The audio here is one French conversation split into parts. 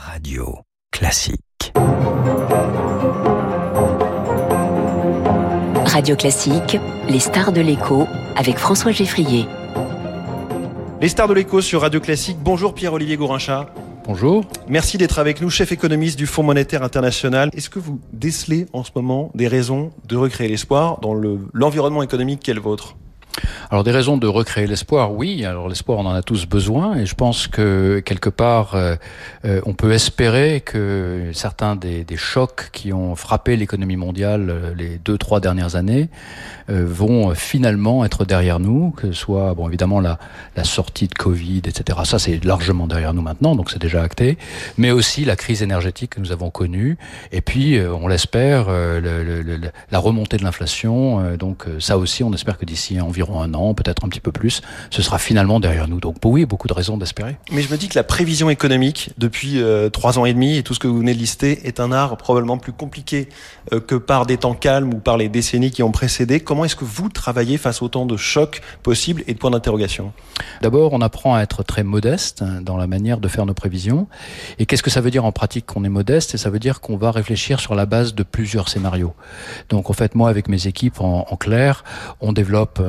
Radio Classique. Radio Classique, les stars de l'écho avec François Geffrier. Les stars de l'écho sur Radio Classique. Bonjour Pierre-Olivier Gourincha. Bonjour. Merci d'être avec nous, chef économiste du Fonds monétaire international. Est-ce que vous décelez en ce moment des raisons de recréer l'espoir dans l'environnement économique qu'est le vôtre? Alors des raisons de recréer l'espoir, oui. Alors l'espoir, on en a tous besoin, et je pense que quelque part, euh, euh, on peut espérer que certains des, des chocs qui ont frappé l'économie mondiale euh, les deux trois dernières années vont finalement être derrière nous, que ce soit bon évidemment la, la sortie de Covid, etc. Ça c'est largement derrière nous maintenant, donc c'est déjà acté. Mais aussi la crise énergétique que nous avons connue, et puis on l'espère la remontée de l'inflation. donc ça aussi, on espère que d'ici environ un an peut-être un petit peu plus, ce sera finalement derrière nous. Donc oui, beaucoup de raisons d'espérer. Mais je me dis que la prévision économique depuis euh, trois ans et demi et tout ce que vous venez de lister est un art probablement plus compliqué euh, que par des temps calmes ou par les décennies qui ont précédé. Comment est-ce que vous travaillez face autant de chocs possibles et de points d'interrogation? D'abord, on apprend à être très modeste dans la manière de faire nos prévisions. Et qu'est-ce que ça veut dire en pratique qu'on est modeste? Et ça veut dire qu'on va réfléchir sur la base de plusieurs scénarios. Donc en fait, moi avec mes équipes en, clair, on développe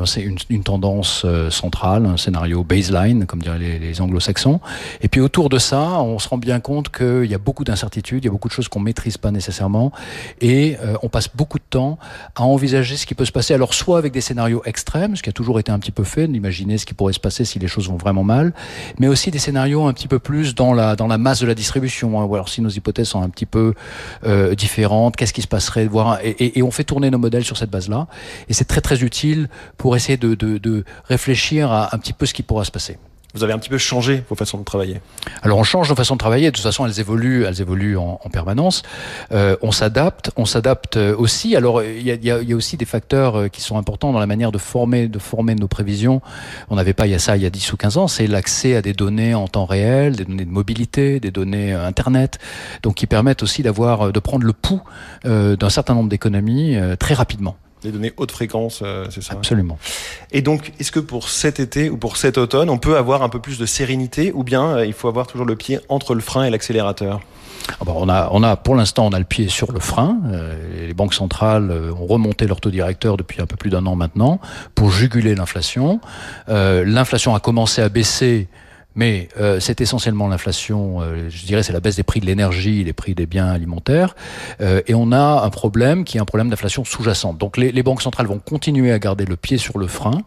une, tendance euh, centrale, un scénario baseline, comme diraient les, anglo-saxons. Et puis autour de ça, on se rend bien compte qu'il y a beaucoup d'incertitudes, il y a beaucoup de choses qu'on maîtrise pas nécessairement, et euh, on passe beaucoup de temps à envisager ce qui peut se passer. Alors soit avec des scénarios extrêmes, ce qui a toujours été un petit peu fait, d'imaginer ce qui pourrait se passer si les choses vont vraiment mal, mais aussi des scénarios un petit peu plus dans la dans la masse de la distribution. Hein, ou alors si nos hypothèses sont un petit peu euh, différentes, qu'est-ce qui se passerait, voir et, et, on fait tourner nos modèles sur cette base-là. Et c'est très très utile pour essayer de, de, de réfléchir à un petit peu ce qui pourra se passer. Vous avez un petit peu changé vos façons de travailler. Alors on change nos façons de travailler. De toute façon, elles évoluent, elles évoluent en, en permanence. Euh, on s'adapte, on s'adapte aussi. Alors il y a, y a, aussi des facteurs euh, qui sont importants dans la manière de former, de former nos prévisions. On n'avait pas il y a ça il y a 10 ou 15 ans. C'est l'accès à des données en temps réel, des données de mobilité, des données euh, internet, donc qui permettent aussi d'avoir, de prendre le pouls euh, d'un certain nombre d'économies très rapidement. Des données haute fréquence, euh, c'est ça Absolument. Et donc, est-ce que pour cet été ou pour cet automne, on peut avoir un peu plus de sérénité ou bien euh, il faut avoir toujours le pied entre le frein et l'accélérateur? Ah bah, on a, on a, pour l'instant, on a le pied sur le frein. Euh, les banques centrales ont remonté leur taux directeur depuis un peu plus d'un an maintenant pour juguler l'inflation. l'inflation a commencé à baisser mais euh, c'est essentiellement l'inflation, euh, je dirais c'est la baisse des prix de l'énergie, les prix des biens alimentaires, euh, et on a un problème qui est un problème d'inflation sous-jacente. Donc les, les, banques centrales vont continuer à garder le pied sur le frein,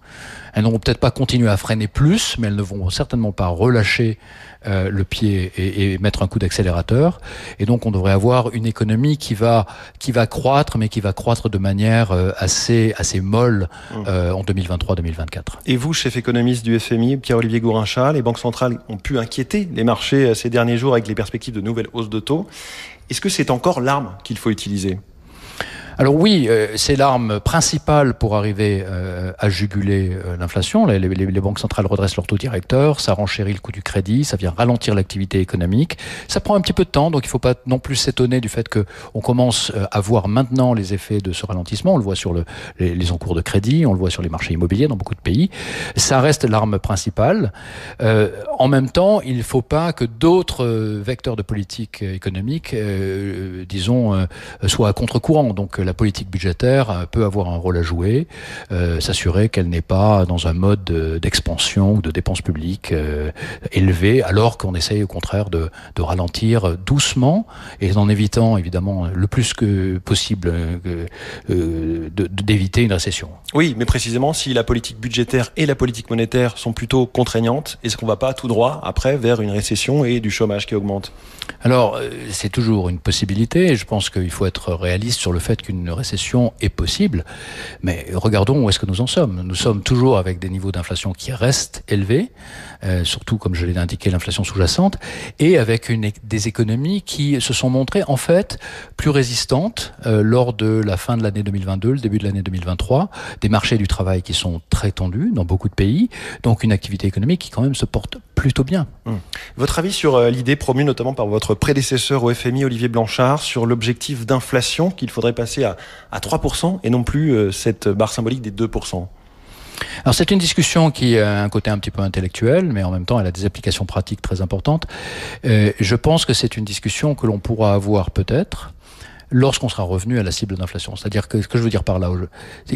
elles n'auront peut-être pas continué à freiner plus, mais elles ne vont certainement pas relâcher euh, le pied et, et, mettre un coup d'accélérateur. Et donc on devrait avoir une économie qui va qui va croître, mais qui va croître de manière euh, assez assez molle mmh. euh, en 2023-2024. Et vous, chef économiste du FMI, Pierre-Olivier Gourincha, les banques centrales ont pu inquiéter les marchés euh, ces derniers jours avec les perspectives de nouvelles hausses de taux. Est-ce que c'est encore l'arme qu'il faut utiliser? Alors oui, euh, c'est l'arme principale pour arriver euh, à juguler euh, l'inflation. Les, banques centrales redressent leur taux directeur, ça renchérit le coût du crédit, ça vient ralentir l'activité économique. Ça prend un petit peu de temps, donc il ne faut pas non plus s'étonner du fait que on commence à voir maintenant les effets de ce ralentissement. On le voit sur le, les, les, encours de crédit, on le voit sur les marchés immobiliers dans beaucoup de pays. Ça reste l'arme principale. en même temps, il ne faut pas que d'autres vecteurs de politique économique, disons, soient à contre-courant. Donc la politique budgétaire euh, peut avoir un rôle à jouer, euh, s'assurer qu'elle n'est pas dans un mode d'expansion ou de dépenses publiques euh, élevées, alors qu'on essaye au contraire de, de, ralentir doucement et en évitant évidemment le plus que possible euh, d'éviter une récession. Oui, mais précisément, si la politique budgétaire et la politique monétaire sont plutôt contraignantes, est-ce qu'on ne va pas tout droit après vers une récession et du chômage qui augmente? Alors, c'est toujours une possibilité et je pense qu'il faut être réaliste sur le fait qu'une une récession est possible, mais regardons où est-ce que nous en sommes. Nous sommes toujours avec des niveaux d'inflation qui restent élevés, euh, surtout comme je l'ai indiqué l'inflation sous-jacente, et avec des économies qui se sont montrées en fait plus résistantes euh, lors de la fin de l'année 2022, le début de l'année 2023, des marchés du travail qui sont très tendus dans beaucoup de pays, donc une activité économique qui quand même se porte plutôt bien. Hum. Votre avis sur euh, l'idée promue notamment par votre prédécesseur au FMI, Olivier Blanchard, sur l'objectif d'inflation qu'il faudrait passer à, à 3% et non plus euh, cette barre symbolique des 2% Alors c'est une discussion qui a un côté un petit peu intellectuel, mais en même temps elle a des applications pratiques très importantes. Euh, je pense que c'est une discussion que l'on pourra avoir peut-être lorsqu'on sera revenu à la cible d'inflation. C'est-à-dire que ce que je veux dire par là,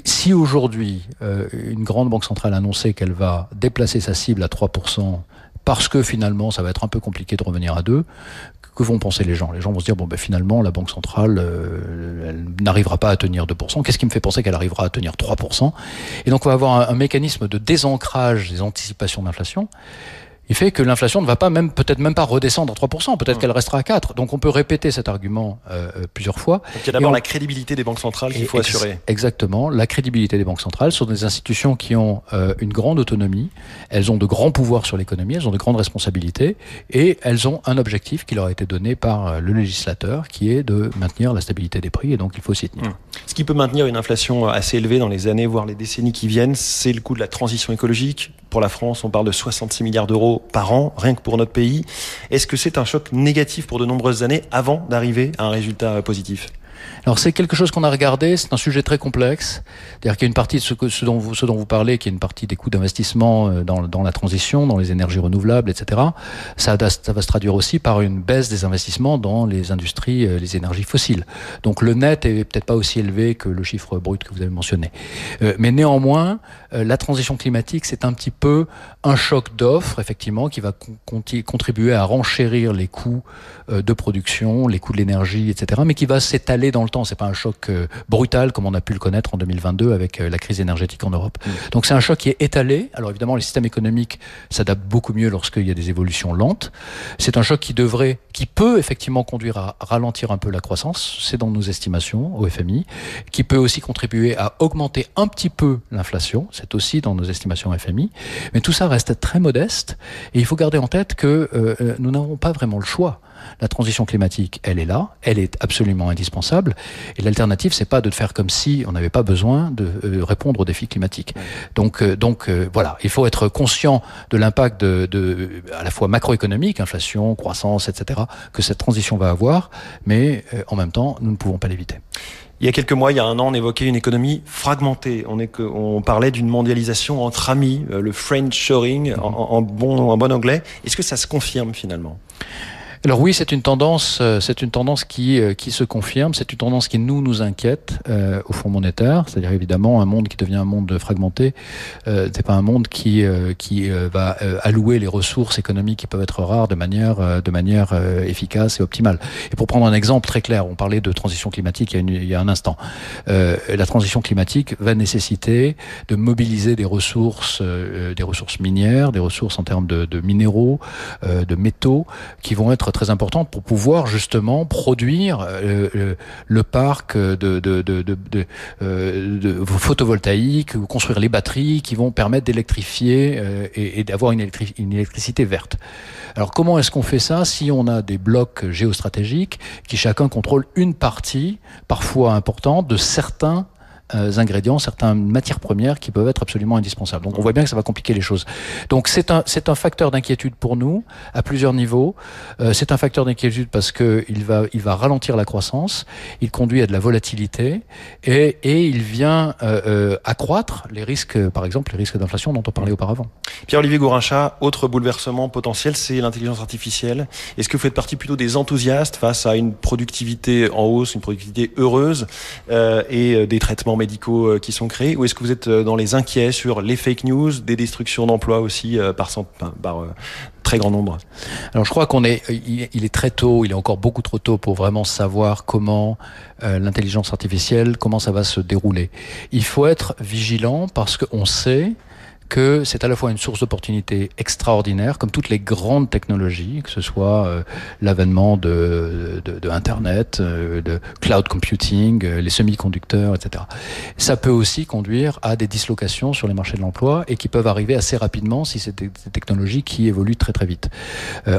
si aujourd'hui euh, une grande banque centrale a annoncé qu'elle va déplacer sa cible à 3% parce que finalement ça va être un peu compliqué de revenir à 2, que vont penser les gens? Les gens vont se dire bon ben finalement la banque centrale euh, elle n'arrivera pas à tenir 2%. Qu'est-ce qui me fait penser qu'elle arrivera à tenir 3% Et donc on va avoir un mécanisme de désancrage des anticipations d'inflation il fait que l'inflation ne va pas même peut-être même pas redescendre à 3%, peut-être mmh. qu'elle restera à 4. Donc on peut répéter cet argument euh, euh plusieurs fois. Donc il y a d'abord la crédibilité des banques centrales qu'il faut assurer. Exactement, la crédibilité des banques centrales sont des institutions qui ont euh, une grande autonomie, elles ont de grands pouvoirs sur l'économie, elles ont de grandes responsabilités et elles ont un objectif qui leur a été donné par euh, le législateur qui est de maintenir la stabilité des prix et donc il faut s'y tenir. Mmh. Ce qui peut maintenir une inflation assez élevée dans les années voire les décennies qui viennent, c'est le coût de la transition écologique. Pour la France, on parle de 66 milliards d'euros par an, rien que pour notre pays. Est-ce que c'est un choc négatif pour de nombreuses années avant d'arriver à un résultat positif? Alors c'est quelque chose qu'on a regardé, c'est un sujet très complexe. C'est-à-dire qu'il y a une partie de ce, que, ce, dont vous, ce dont vous parlez, qui est une partie des coûts d'investissement euh, dans, dans, la transition, dans les énergies renouvelables, etc. Ça, ça, va se traduire aussi par une baisse des investissements dans les industries, euh, les énergies fossiles. Donc le net est peut-être pas aussi élevé que le chiffre brut que vous avez mentionné. Euh, mais néanmoins, la transition climatique, c'est un petit peu un choc d'offres, effectivement, qui va contribuer à renchérir les coûts de production, les coûts de l'énergie, etc., mais qui va s'étaler dans le temps. C'est pas un choc euh, brutal comme on a pu le connaître en 2022 avec euh, la crise énergétique en Europe. Mm. Donc c'est un choc qui est étalé. Alors évidemment, les systèmes économiques s'adaptent beaucoup mieux lorsqu'il y a des évolutions lentes. C'est un choc qui devrait, qui peut effectivement conduire à ralentir un peu la croissance. C'est dans nos estimations au FMI, qui peut aussi contribuer à augmenter un petit peu l'inflation. C'est aussi dans nos estimations au FMI. Mais tout ça reste très modeste. Et il faut garder en tête que euh, nous n'avons pas vraiment le choix. La transition climatique, elle est là, elle est absolument indispensable. Et l'alternative, c'est pas de faire comme si on n'avait pas besoin de euh, répondre aux défis climatiques. Donc, euh, donc euh, voilà, il faut être conscient de l'impact de, de, à la fois macroéconomique, inflation, croissance, etc., que cette transition va avoir, mais en même temps, nous ne pouvons pas l'éviter. Il y a quelques mois, il y a un an, on évoquait une économie fragmentée. On, est que, on parlait d'une mondialisation entre amis, le French shoring en, en, bon, en bon anglais. Est-ce que ça se confirme finalement? Alors oui, c'est une tendance, euh, c'est une tendance qui euh, qui se confirme. C'est une tendance qui nous nous inquiète euh, au Fonds monétaire. C'est-à-dire évidemment un monde qui devient un monde fragmenté. Euh, c'est pas un monde qui qui va allouer les ressources économiques qui peuvent être rares de manière de manière efficace et optimale. Et pour prendre un exemple très clair, on parlait de transition climatique il y a, il y a un instant. la transition climatique va nécessiter de mobiliser des ressources, des ressources minières, des ressources en termes de, de minéraux, de métaux, qui vont être très importante pour pouvoir justement produire euh, euh, le parc de, de, euh, photovoltaïque ou construire les batteries qui vont permettre d'électrifier et, et d'avoir une, une électricité verte. Alors comment est-ce qu'on fait ça si on a des blocs géostratégiques qui chacun contrôle une partie, parfois importante, de certains euh, ingrédients, certaines matières premières qui peuvent être absolument indispensables. Donc on voit bien que ça va compliquer les choses. Donc c'est un, c'est un facteur d'inquiétude pour nous à plusieurs niveaux. Euh, c'est un facteur d'inquiétude parce que il va, il va ralentir la croissance, il conduit à de la volatilité et, et il vient euh, euh accroître les risques, par exemple les risques d'inflation dont on parlait auparavant. Pierre-Olivier Gourincha, autre bouleversement potentiel, c'est l'intelligence artificielle. Est-ce que vous faites partie plutôt des enthousiastes face à une productivité en hausse, une productivité heureuse euh, et des traitements médicaux euh, qui sont créés? Ou est-ce que vous êtes euh, dans les inquiets sur les fake news, des destructions d'emplois aussi euh, par, par très grand nombre? Alors je crois qu'on est, il est très tôt, il est encore beaucoup trop tôt pour vraiment savoir comment l'intelligence artificielle, comment ça va se dérouler. Il faut être vigilant parce qu'on sait que c'est à la fois une source d'opportunités extraordinaire, comme toutes les grandes technologies, que ce soit euh, l'avènement de, de, de, Internet, euh, de cloud computing, euh, les semi-conducteurs, etc. Ça peut aussi conduire à des dislocations sur les marchés de l'emploi et qui peuvent arriver assez rapidement si c'est des, technologies qui évoluent très très vite.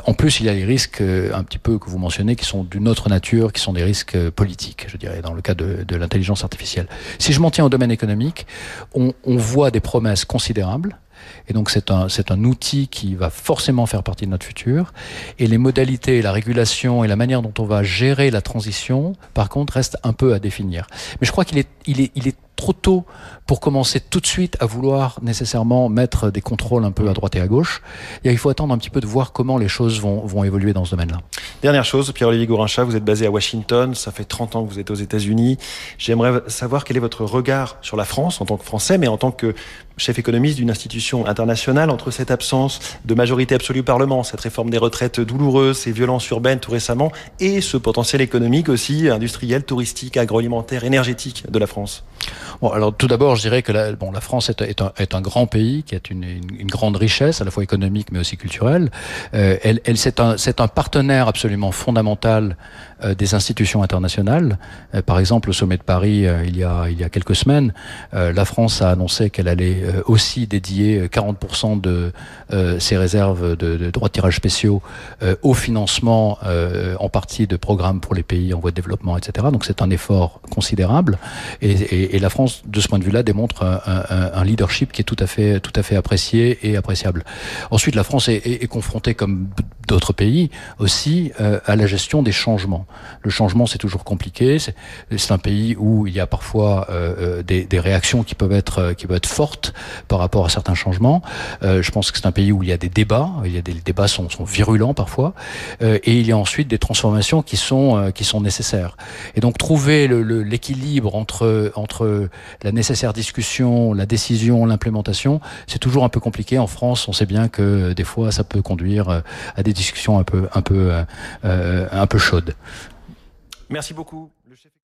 en plus, il y a les risques un petit peu que vous mentionnez qui sont d'une autre nature, qui sont des risques politiques, je dirais, dans le cas de, de l'intelligence artificielle. Si je m'en tiens au domaine économique, on, on voit des promesses considérables et donc c'est un, un outil qui va forcément faire partie de notre futur. Et les modalités, la régulation et la manière dont on va gérer la transition, par contre, restent un peu à définir. Mais je crois qu'il est, il est, il est trop tôt pour commencer tout de suite à vouloir nécessairement mettre des contrôles un peu à droite et à gauche. Il faut attendre un petit peu de voir comment les choses vont, vont évoluer dans ce domaine-là. Dernière chose, Pierre-Olivier Gourincha, vous êtes basé à Washington, ça fait 30 ans que vous êtes aux États-Unis. J'aimerais savoir quel est votre regard sur la France en tant que Français, mais en tant que chef économiste d'une institution internationale, entre cette absence de majorité absolue au Parlement, cette réforme des retraites douloureuse, ces violences urbaines tout récemment, et ce potentiel économique aussi, industriel, touristique, agroalimentaire, énergétique de la France Bon, alors tout d'abord, je dirais que la, bon, la France est, est, un, est, un, grand pays qui a une, une, grande richesse, à la fois économique mais aussi culturelle. Euh, elle, elle c'est un, un, partenaire absolument fondamental euh, des institutions internationales. Euh, par exemple, au sommet de Paris, euh, il, y a, il y a quelques semaines, euh, la France a annoncé qu'elle allait euh, aussi dédier 40% de ses réserves de, de, droits de tirage spéciaux au financement en partie de programmes pour les pays en voie de développement, etc. Donc c'est un effort considérable. Et, et, et, la France, de ce point de vue-là, démontre un, leadership qui est tout à fait, tout à fait apprécié et appréciable. Ensuite, la France est, confrontée, comme d'autres pays, aussi à la gestion des changements. Le changement, c'est toujours compliqué. C'est un pays où il y a parfois euh, des, des, réactions qui peuvent être qui peuvent être fortes par rapport à certains changements. Euh, je pense que c'est un pays où il y a des débats. Il y a des les débats sont, sont virulents parfois, euh, et il y a ensuite des transformations qui sont euh, qui sont nécessaires. Et donc trouver l'équilibre entre entre la nécessaire discussion, la décision, l'implémentation, c'est toujours un peu compliqué. En France, on sait bien que des fois, ça peut conduire euh, à des discussions un peu un peu un peu chaudes. Merci beaucoup.